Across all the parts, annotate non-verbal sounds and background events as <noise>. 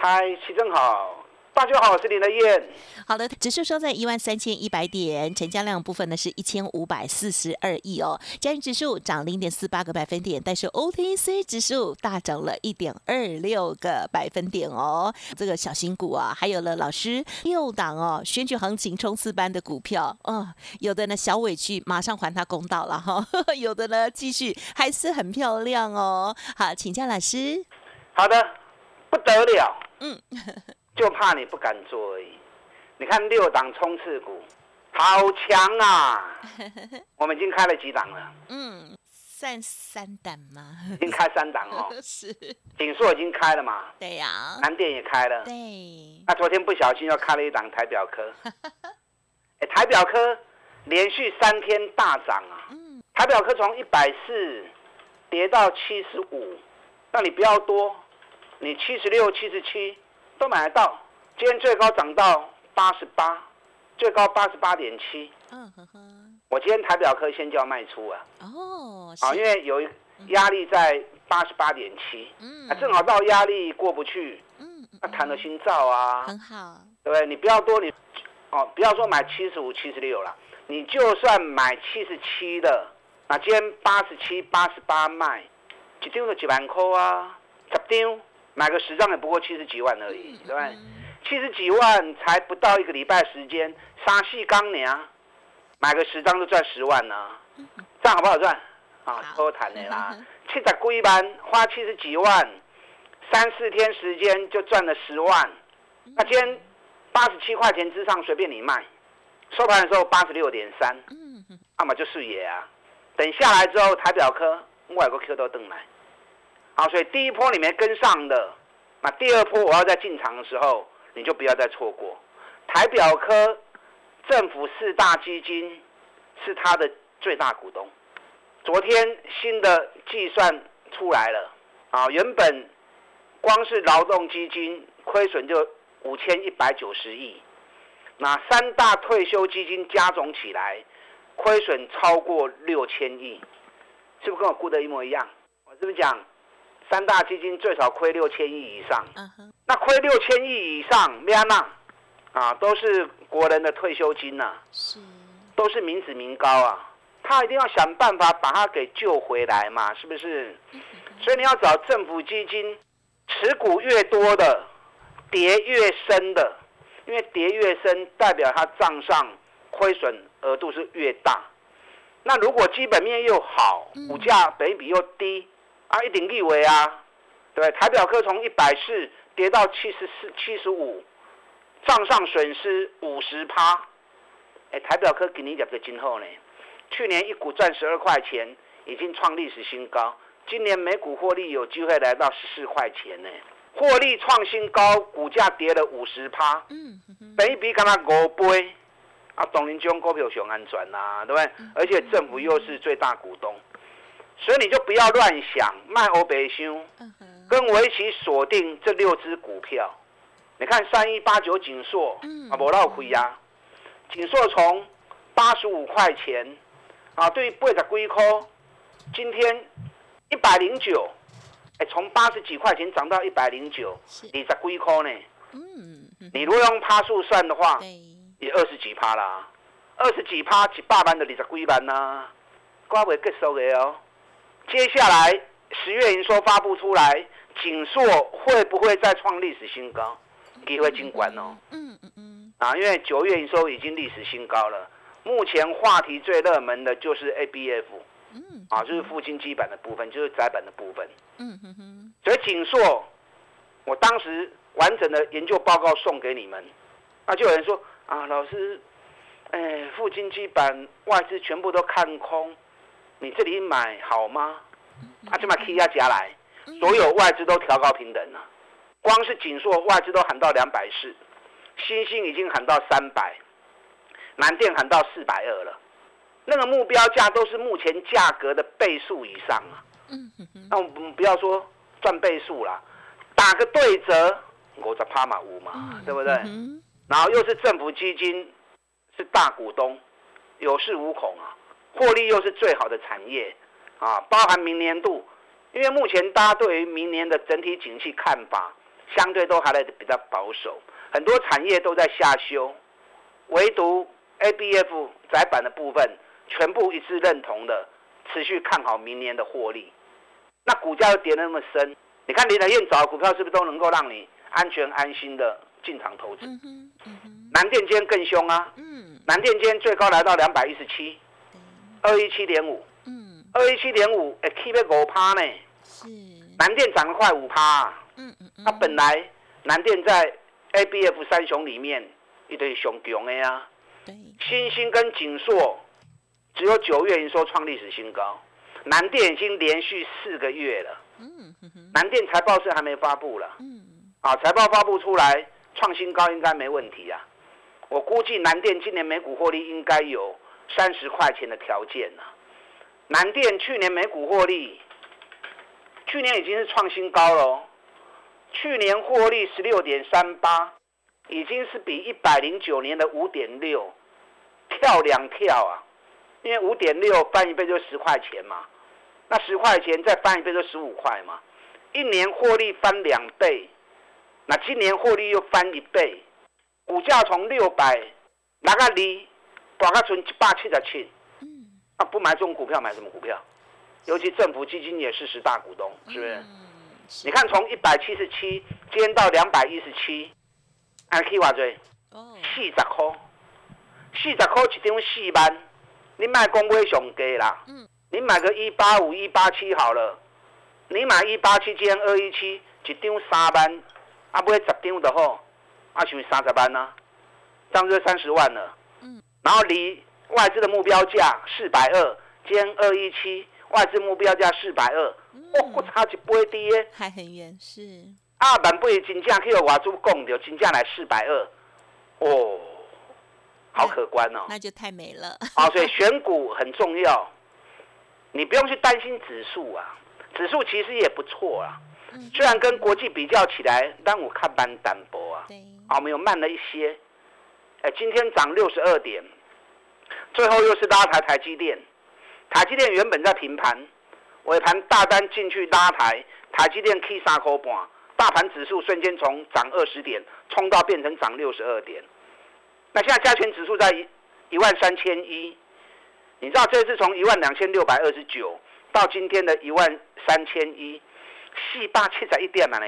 嗨，齐正好，大家好，我是林德燕。好的，指数收在一万三千一百点，成交量部分呢是一千五百四十二亿哦。加权指数涨零点四八个百分点，但是 OTC 指数大涨了一点二六个百分点哦。这个小新股啊，还有了老师六档哦，选举行情冲刺班的股票哦，有的呢小委屈，马上还他公道了哈，<laughs> 有的呢继续还是很漂亮哦。好，请教老师。好的，不得了。嗯，<laughs> 就怕你不敢做而已。你看六档冲刺股，好强啊！<laughs> 我们已经开了几档了？嗯，算三档吗？已经开三档哦。<laughs> 是。锦硕已经开了嘛？对呀。南电也开了。对。那昨天不小心又开了一档台表科。哎，台表科连续三天大涨啊！嗯。台表科从一百四跌到七十五，那你不要多。你七十六、七十七都买得到，今天最高涨到八十八，最高八十八点七。嗯哼哼。我今天台表科先就要卖出啊。哦。啊，因为有压力在八十八点七。嗯。啊，正好到压力过不去。嗯。那谈了心照啊。很好。对不对？你不要多，你哦，不要说买七十五、七十六了，你就算买七十七的，那今天八十七、八十八卖，一张就几万块啊，十张。买个十张也不过七十几万而已，对吧？七十几万才不到一个礼拜时间，沙细钢娘买个十张就赚十万呢，这样好不好赚？啊，多谈的啦，<laughs> 七十几万花七十几万，三四天时间就赚了十万。那今天八十七块钱之上随便你卖，收盘的时候八十六点三，那么就是也啊。等下来之后，台表科外国 Q 都登来。好，所以第一波你没跟上的，那第二波我要在进场的时候，你就不要再错过。台表科政府四大基金是它的最大股东，昨天新的计算出来了，啊，原本光是劳动基金亏损就五千一百九十亿，那三大退休基金加总起来亏损超过六千亿，是不是跟我估的一模一样？我是不是讲？三大基金最少亏六千亿以上，那亏六千亿以上，咩那啊，都是国人的退休金呐，是，都是民脂民膏啊，他一定要想办法把它给救回来嘛，是不是？所以你要找政府基金持股越多的，跌越深的，因为跌越深代表他账上亏损额度是越大。那如果基本面又好，股价本比又低。啊，一顶立维啊，对台表科从一百四跌到七十四、七十五，账上损失五十趴。哎，台表科给你两个今后呢？去年一股赚十二块钱，已经创历史新高。今年每股获利有机会来到十四块钱呢，获利创新高，股价跌了五十趴。嗯，本一比干嘛五倍？啊，董林中股票熊安全呐，对不对？而且政府又是最大股东。所以你就不要乱想卖欧北修，跟我一起锁定这六只股票。你看三一八九锦硕啊，不闹亏呀。锦硕从八十五块钱啊，对八十几块，今天一百零九，哎，从八十几块钱涨到一百零九，二十几块呢。嗯，你如果用趴数算的话，也二十几趴啦，二十几趴一百万的二十几万呐，瓜未结束的哦。接下来十月营收发布出来，锦硕会不会再创历史新高？机会尽管哦。嗯嗯嗯。啊，因为九月营收已经历史新高了。目前话题最热门的就是 ABF。嗯。啊，就是富金基板的部分，就是窄板的部分。嗯哼哼。所以锦硕，我当时完整的研究报告送给你们，那就有人说啊，老师，哎，富金基板外资全部都看空。你这里买好吗？啊，就把 K 压加来，所有外资都调高平等了。光是锦硕外资都喊到两百四，新兴已经喊到三百，南电喊到四百二了。那个目标价都是目前价格的倍数以上啊。嗯那我们不要说赚倍数啦，打个对折，我在趴马五嘛，对不对？然后又是政府基金，是大股东，有恃无恐啊，获利又是最好的产业啊，包含明年度，因为目前大家对于明年的整体景气看法，相对都还来比较保守，很多产业都在下修，唯独 A B F 窄板的部分。全部一致认同的，持续看好明年的获利。那股价又跌那么深，你看林德燕找的股票是不是都能够让你安全安心的进场投资？南电间更凶啊！南电间最高来到两百一十七，二一七点五。嗯，二一七点五，哎，keep 五趴呢？是。南电涨了快五趴。嗯嗯嗯。那本来南电在 A B F 三雄里面一堆熊熊的呀。对。新兴跟锦硕。只有九月营收创历史新高，南电已经连续四个月了。嗯，南电财报是还没发布了。嗯，啊，财报发布出来创新高应该没问题啊。我估计南电今年每股获利应该有三十块钱的条件呢。南电去年每股获利，去年已经是创新高了。去年获利十六点三八，已经是比一百零九年的五点六跳两跳啊。因为五点六翻一倍就十块钱嘛，那十块钱再翻一倍就十五块嘛，一年获利翻两倍，那今年获利又翻一倍，股价从六百拿个离，把它存一百七十七，嗯，啊不买这种股票买什么股票？尤其政府基金也是十大股东，是不是？你看从一百七十七今天到两百一十七，按 K 话追，四十块，四十块一张四万。你买公威熊给啦，嗯，你买个一八五一八七好了，你买一八七减二一七，一张三万，啊，买十张的好，啊，是三十万呢，这样就三十万了，嗯，然后离外资的目标价四百二减二一七，外资目标价四百二，哦，不差一倍低耶，还很远是，啊，万倍金价去外资讲着金价来四百二，哦。好可观哦，那就太美了。啊，<laughs> 所以选股很重要，你不用去担心指数啊，指数其实也不错啊。虽然跟国际比较起来，但我看班单薄啊。对。啊，我们有慢了一些。哎，今天涨六十二点，最后又是拉抬台积电。台积电原本在平盘，尾盘大单进去拉抬，台积电 K 三块半，大盘指数瞬间从涨二十点冲到变成涨六十二点。那现在加权指数在一一万三千一，你知道这次从一万两千六百二十九到今天的一万三千一，四百七十一点嘛呢？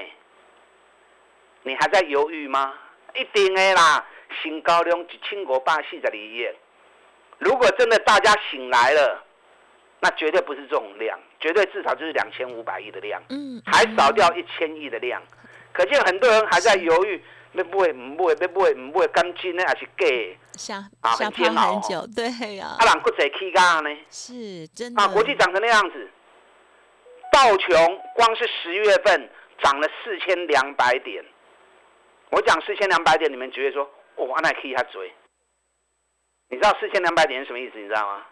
你还在犹豫吗？一定的啦，新高量一千五百四十二亿。如果真的大家醒来了，那绝对不是这种量，绝对至少就是两千五百亿的量，嗯，还少掉一千亿的量，可见很多人还在犹豫。要买唔会，要买唔买，干真呢还是假？啊，很煎熬哦。对呀。啊，人国际起价呢？是真的。啊，国际涨成那样子，道琼光是十月份涨了四千两百点。我讲四千两百点，你们觉得说，哦，那可以他追？你知道四千两百点是什么意思？你知道吗？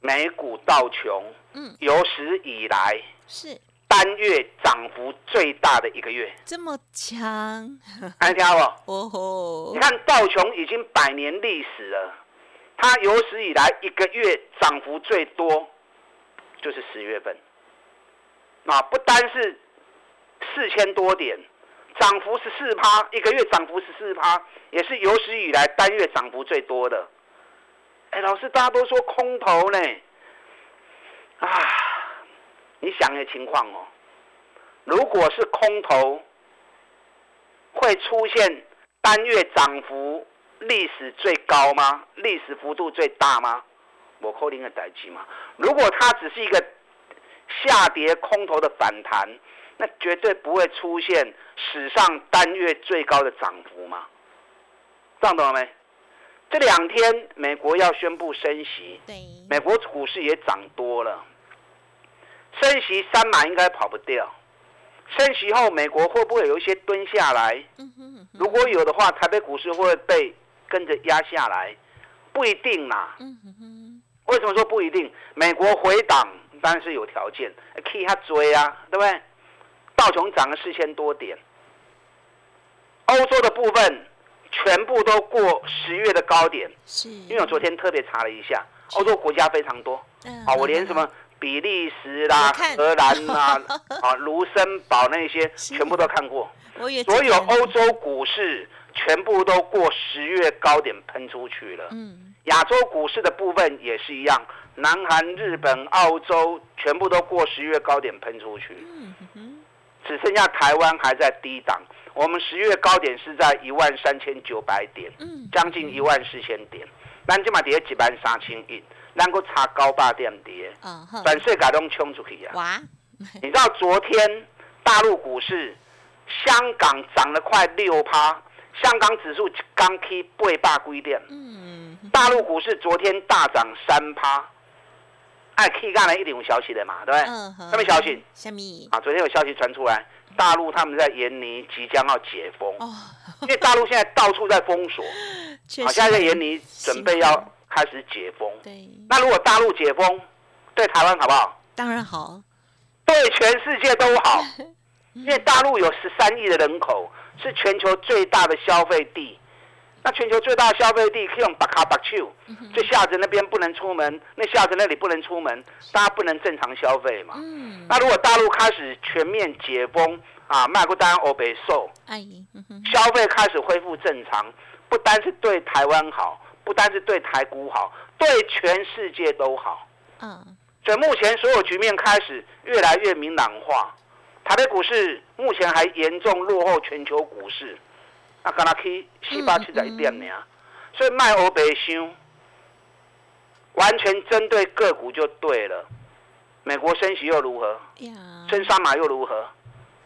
美股道琼，嗯，有史以来是。单月涨幅最大的一个月，这么强，还听好不？哦吼！你看道琼已经百年历史了，它有史以来一个月涨幅最多就是十月份，啊，不单是四千多点，涨幅十四趴，一个月涨幅十四趴，也是有史以来单月涨幅最多的。哎，老师，大家都说空头呢，啊。你想的情况哦，如果是空头，会出现单月涨幅历史最高吗？历史幅度最大吗？我扣零的代机吗。如果它只是一个下跌空头的反弹，那绝对不会出现史上单月最高的涨幅嘛。这样懂了没？这两天美国要宣布升息，对，美国股市也涨多了。升息三码应该跑不掉，升息后美国会不会有一些蹲下来？如果有的话，台北股市会不会被跟着压下来？不一定啦。为什么说不一定？美国回档当然是有条件，可以他追啊，对不对？道琼涨了四千多点，欧洲的部分全部都过十月的高点。是，因为我昨天特别查了一下，欧洲国家非常多。啊，我连什么比利时啦、荷兰啦、啊 <laughs> 卢森堡那些全部都看过。所有欧洲股市全部都过十月高点喷出去了。嗯，亚洲股市的部分也是一样，南韩、日本、澳洲全部都过十月高点喷出去。嗯只剩下台湾还在低档。我们十月高点是在一万三千九百点，将近一万四千点。咱今嘛跌几万三千亿，能够差高八点跌。嗯本世界都冲出去啊！哇！你知道昨天大陆股市？香港涨了快六趴，香港指数刚 K 八百规点。嗯，大陆股市昨天大涨三趴，哎，K 干了一点五消息的嘛，对不对？嗯什么消息？什么？啊，昨天有消息传出来，大陆他们在延泥即将要解封。哦。因为大陆现在到处在封锁，<laughs> 好，现在在研拟准备要开始解封。对。那如果大陆解封，对台湾好不好？当然好。对全世界都好。<laughs> 因为大陆有十三亿的人口，是全球最大的消费地。那全球最大的消费地，可以用巴卡巴丘，这下子那边不能出门，那下子那里不能出门，大家不能正常消费嘛。那如果大陆开始全面解封啊，卖过单欧北售，消费开始恢复正常，不单是对台湾好，不单是对台股好，对全世界都好。嗯，所以目前所有局面开始越来越明朗化。台北股市目前还严重落后全球股市，那刚才去四八七十一点呢，所以卖欧白箱，完全针对个股就对了。美国升息又如何？升三码又如何？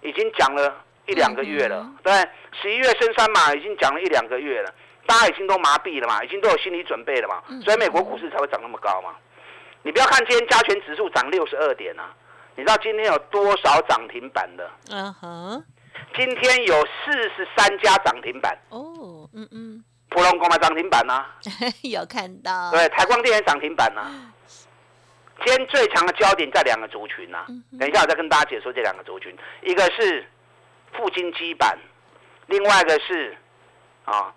已经讲了一两个月了，对，十一月升三码已经讲了一两个月了，大家已经都麻痹了嘛，已经都有心理准备了嘛，所以美国股市才会涨那么高嘛。你不要看今天加权指数涨六十二点啊。你知道今天有多少涨停板的？嗯哼，今天有四十三家涨停板。哦，嗯嗯，普龙光嘛涨停板呢？<laughs> 有看到。对，台光电也涨停板呢。<laughs> 今天最强的焦点在两个族群呐。等一下我再跟大家解说这两个族群，一个是富金基板，另外一个是啊，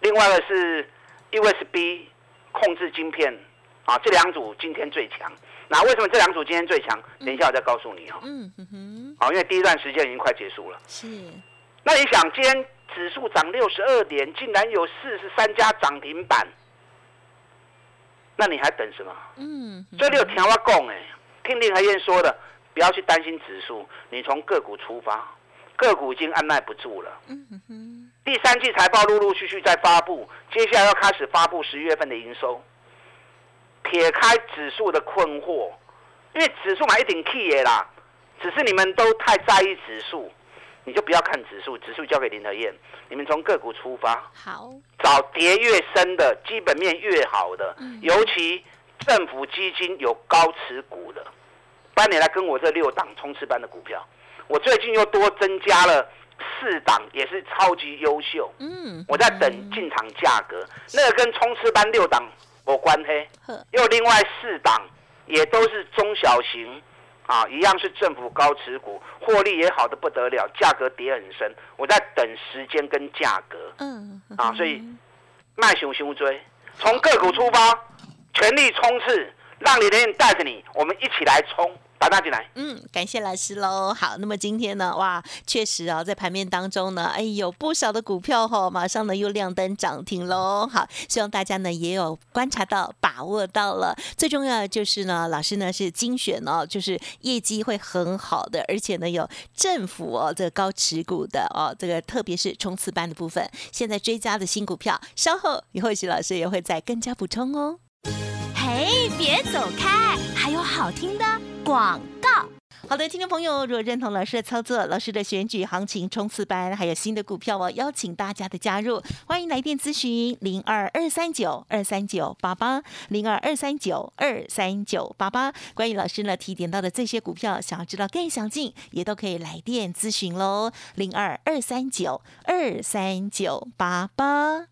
另外一个是 USB 控制晶片啊，这两组今天最强。那为什么这两组今天最强？等一下我再告诉你哦。嗯哼哼。好，因为第一段时间已经快结束了。是。那你想，今天指数涨六十二点，竟然有四十三家涨停板，那你还等什么？嗯。这里有听我讲哎，听林和燕说的，不要去担心指数，你从个股出发，个股已经按耐不住了。嗯哼哼。第三季财报陆陆续续在发布，接下来要开始发布十一月份的营收。撇开指数的困惑，因为指数嘛一顶 key 啦，只是你们都太在意指数，你就不要看指数，指数交给林德燕，你们从个股出发，好，找跌越深的基本面越好的，尤其政府基金有高持股的，帮你来跟我这六档冲刺班的股票，我最近又多增加了四档，也是超级优秀，嗯，我在等进场价格，那个跟冲刺班六档。我关黑，又另外四档也都是中小型，啊，一样是政府高持股，获利也好的不得了，价格跌很深，我在等时间跟价格，嗯，啊，所以卖熊熊追，从个股出发，全力冲刺，让李连带着你，我们一起来冲。打大进来，嗯，感谢老师喽。好，那么今天呢，哇，确实啊，在盘面当中呢，哎，有不少的股票哈，马上呢又亮灯涨停喽。好，希望大家呢也有观察到、把握到了。最重要的就是呢，老师呢是精选哦，就是业绩会很好的，而且呢有政府哦这个高持股的哦，这个特别是冲刺班的部分，现在追加的新股票，稍后以后许老师也会再更加补充哦。嘿，别走开，还有好听的。广告。好的，听众朋友，如果认同老师的操作，老师的选举行情冲刺班还有新的股票哦，邀请大家的加入，欢迎来电咨询零二二三九二三九八八零二二三九二三九八八。关于老师呢提点到的这些股票，想要知道更详尽，也都可以来电咨询喽，零二二三九二三九八八。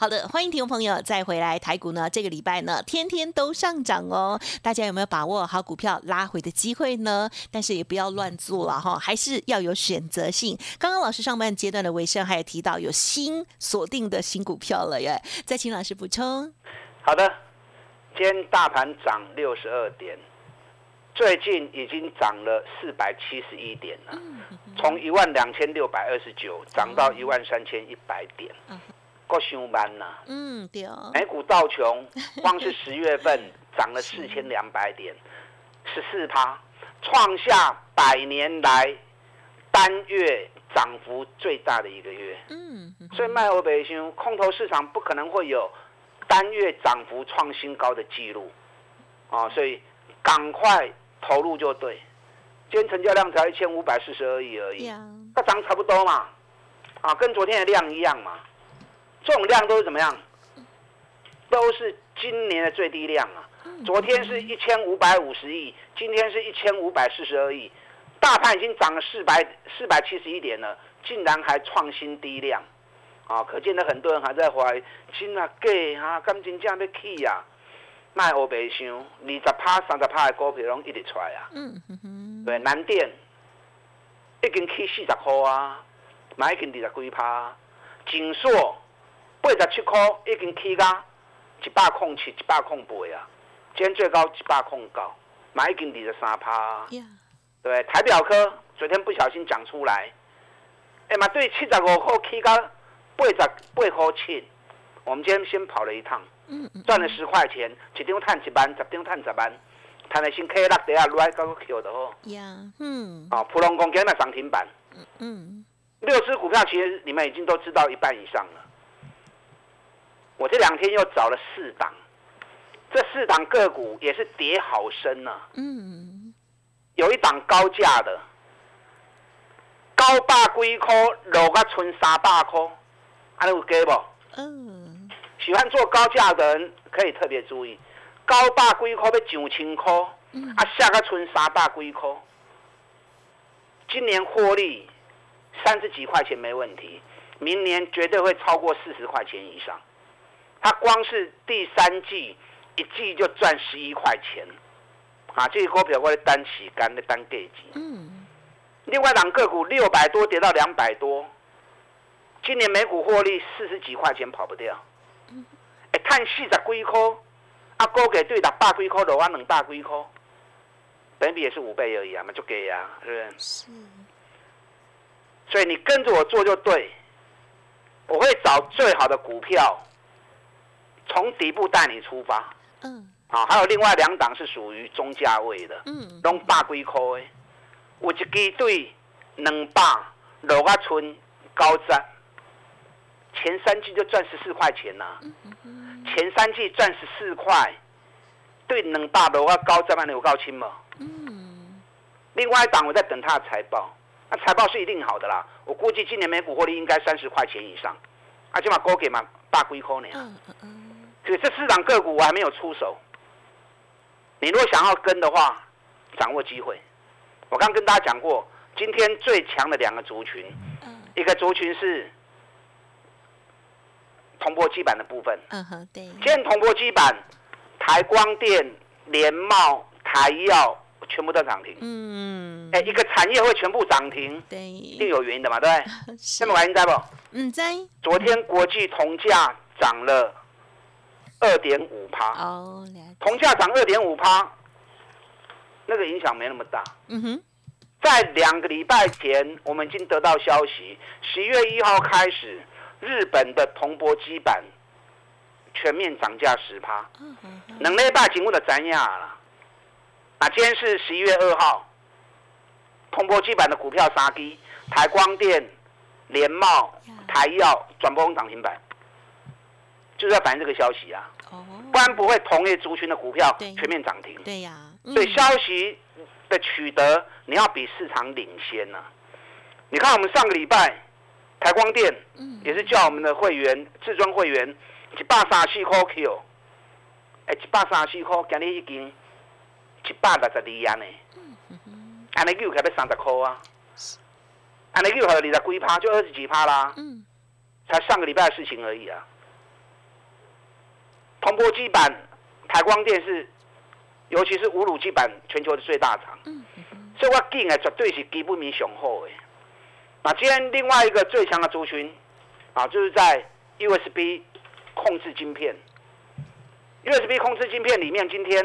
好的，欢迎听众朋友再回来。台股呢，这个礼拜呢，天天都上涨哦。大家有没有把握好股票拉回的机会呢？但是也不要乱做了哈，还是要有选择性。刚刚老师上半阶段的尾声还有提到有新锁定的新股票了耶，再请老师补充。好的，今天大盘涨六十二点，最近已经涨了四百七十一点了，从一万两千六百二十九涨到一万三千一百点。够上班呐！嗯，对哦。美股道琼 <laughs> 光是十月份涨了四千两百点，十四趴，创下百年来单月涨幅最大的一个月。嗯。所以卖欧北星空头市场不可能会有单月涨幅创新高的记录啊！所以赶快投入就对。今天成交量才一千五百四十二亿而已，它涨差不多嘛，啊，跟昨天的量一样嘛。这种量都是怎么样？都是今年的最低量啊！昨天是一千五百五十亿，今天是一千五百四十二亿，大盘已经涨了四百四百七十一点了，竟然还创新低量，啊！可见的很多人还在怀疑，真啊假啊？感情这样要起呀？卖欧白想，二十趴、三十趴的股票拢一直出来啊！嗯嗯对，南电已经起四十块啊，买已经二十几趴，锦硕。八十七块已经起到一百空七、一百空八啊！今天最高一百空九，买已经二十三趴。对，台表科昨天不小心讲出来，哎嘛，对，七十五块起到八十八块七，我们今天先跑了一趟，赚了十块钱，一张赚一万，十张赚十万，赚的先 K 六底下来搞个 Q 的哦。呀，嗯。啊，普龙工今天涨停板。嗯嗯。六只股票其实你们已经都知道一半以上了。我这两天又找了四档，这四档个股也是跌好深呢。嗯，有一档高价的，高百几块落个剩三百块，还有给不？嗯，喜欢做高价的人可以特别注意，高百几块要上千块，啊下个剩三百几块，今年获利三十几块钱没问题，明年绝对会超过四十块钱以上。它光是第三季一季就赚十一块钱，啊，这个股票我的单起干的单给级。嗯。另外两个股六百多跌到两百多，今年每股获利四十几块钱跑不掉。嗯。哎，看四十几块，啊，股给对打百几块的话，两百几块，本比也是五倍而已啊，嘛就给呀，是不是？是。所以你跟着我做就对，我会找最好的股票。从底部带你出发，嗯，啊，还有另外两档是属于中价位的，嗯，拢百几块的，有一支对两百六啊村高站，前三季就赚十四块钱呐，前三季赚十四块，对两百六啊高站嘛，有高清嘛，嗯，另外一档我在等他的财报，那财报是一定好的啦，我估计今年每股获利应该三十块钱以上，啊，起码高给嘛百几块呢。嗯嗯嗯。所以这四档个股我还没有出手，你如果想要跟的话，掌握机会。我刚跟大家讲过，今天最强的两个族群，一个族群是铜箔基板的部分。嗯哼，对。今天铜箔基板，台光电、联茂、台药全部都涨停。嗯。哎，一个产业会全部涨停，对，一定有原因的嘛，对不对？<laughs> 什么原因在不？嗯，在。昨天国际铜价涨了。二点五趴，哦，铜价涨二点五趴，那个影响没那么大。嗯哼，在两个礼拜前，我们已经得到消息，十一月一号开始，日本的铜箔基板全面涨价十趴。两礼拜前我就知影了。啊，今天是十一月二号，铜箔基板的股票杀低，台光电、联茂、台药转播涨停板，就是要反映这个消息啊。哦。不然不会同业族群的股票全面涨停。对呀。所以消息。的取得，你要比市场领先呐。你看我们上个礼拜，台光电，也是叫我们的会员至尊会员一百三十四块 Q，哎，一百三十四块，今日已经一百六十二元呢。安尼又开要三十块啊，安尼又还有二十几趴，就二十几趴啦。嗯，才上个礼拜的事情而已啊。铜箔基板，台光电是。尤其是五乳基板，全球的最大厂，所以我讲的绝对是基本面雄厚的。那今天另外一个最强的族群，啊，就是在 USB 控制晶片，USB 控制晶片里面，今天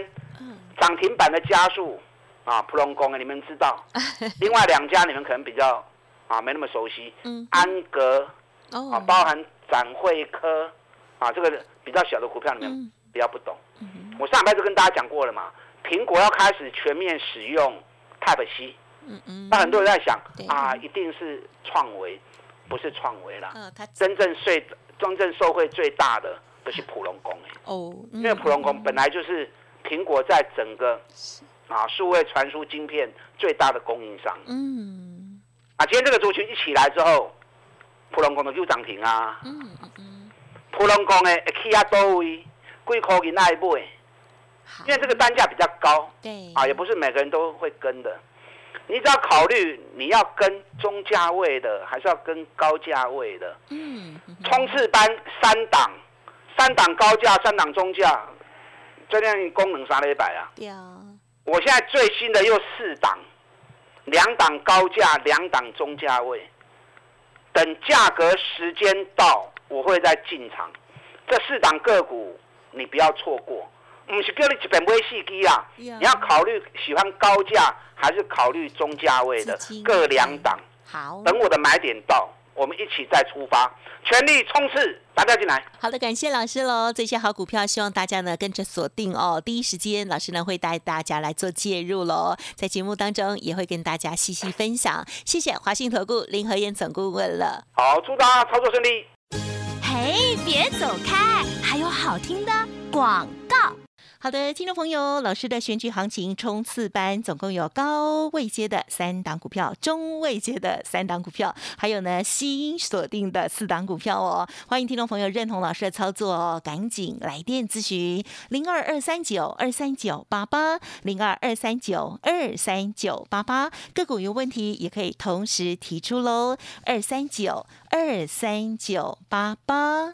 涨停板的加速啊，普隆工你们知道。<laughs> 另外两家你们可能比较啊没那么熟悉，安格啊，包含展会科啊，这个比较小的股票你们比较不懂。我上礼拜就跟大家讲过了嘛，苹果要开始全面使用 Type C，嗯嗯，那很多人在想啊，一定是创维，不是创维啦，真正最真正受惠最大的都是普隆工哦，因为普隆工本来就是苹果在整个啊数位传输晶片最大的供应商，嗯，啊，今天这个族群一起来之后，普隆工的就涨停啊，嗯嗯，普隆工的起啊多位，几块钱那一买。因为这个单价比较高，对啊，也不是每个人都会跟的。你只要考虑你要跟中价位的，还是要跟高价位的。嗯，冲刺班三档，三档高价，三档中价，这样功能啥一百啊？对啊。我现在最新的又四档，两档高价，两档中价位。等价格时间到，我会再进场。这四档个股，你不要错过。不是叫你一本买四机啊，你要考虑喜欢高价还是考虑中价位的，各两档。好，等我的买点到，我们一起再出发，全力冲刺，大家进来。好的，感谢老师喽。这些好股票，希望大家呢跟着锁定哦。第一时间，老师呢会带大家来做介入喽，在节目当中也会跟大家细细分享。谢谢华信投顾林和燕总顾问了。好，祝大家操作顺利。别走开，还有好听的广告。好的，听众朋友，老师的选举行情冲刺班总共有高位阶的三档股票，中位阶的三档股票，还有呢新锁定的四档股票哦。欢迎听众朋友认同老师的操作哦，赶紧来电咨询零二二三九二三九八八零二二三九二三九八八，个股有问题也可以同时提出喽，二三九二三九八八。